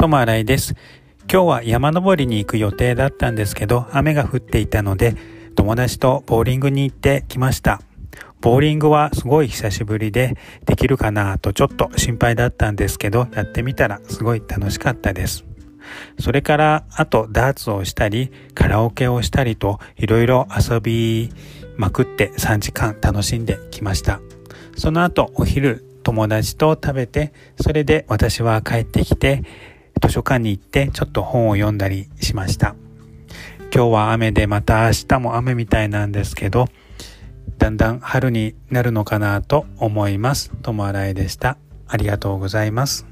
友新井です。今日は山登りに行く予定だったんですけど、雨が降っていたので、友達とボーリングに行ってきました。ボーリングはすごい久しぶりで、できるかなとちょっと心配だったんですけど、やってみたらすごい楽しかったです。それから、あとダーツをしたり、カラオケをしたりと、いろいろ遊びまくって3時間楽しんできました。その後、お昼、友達と食べて、それで私は帰ってきて、図書館に行ってちょっと本を読んだりしました。今日は雨でまた明日も雨みたいなんですけど、だんだん春になるのかなと思います。ともあらいでした。ありがとうございます。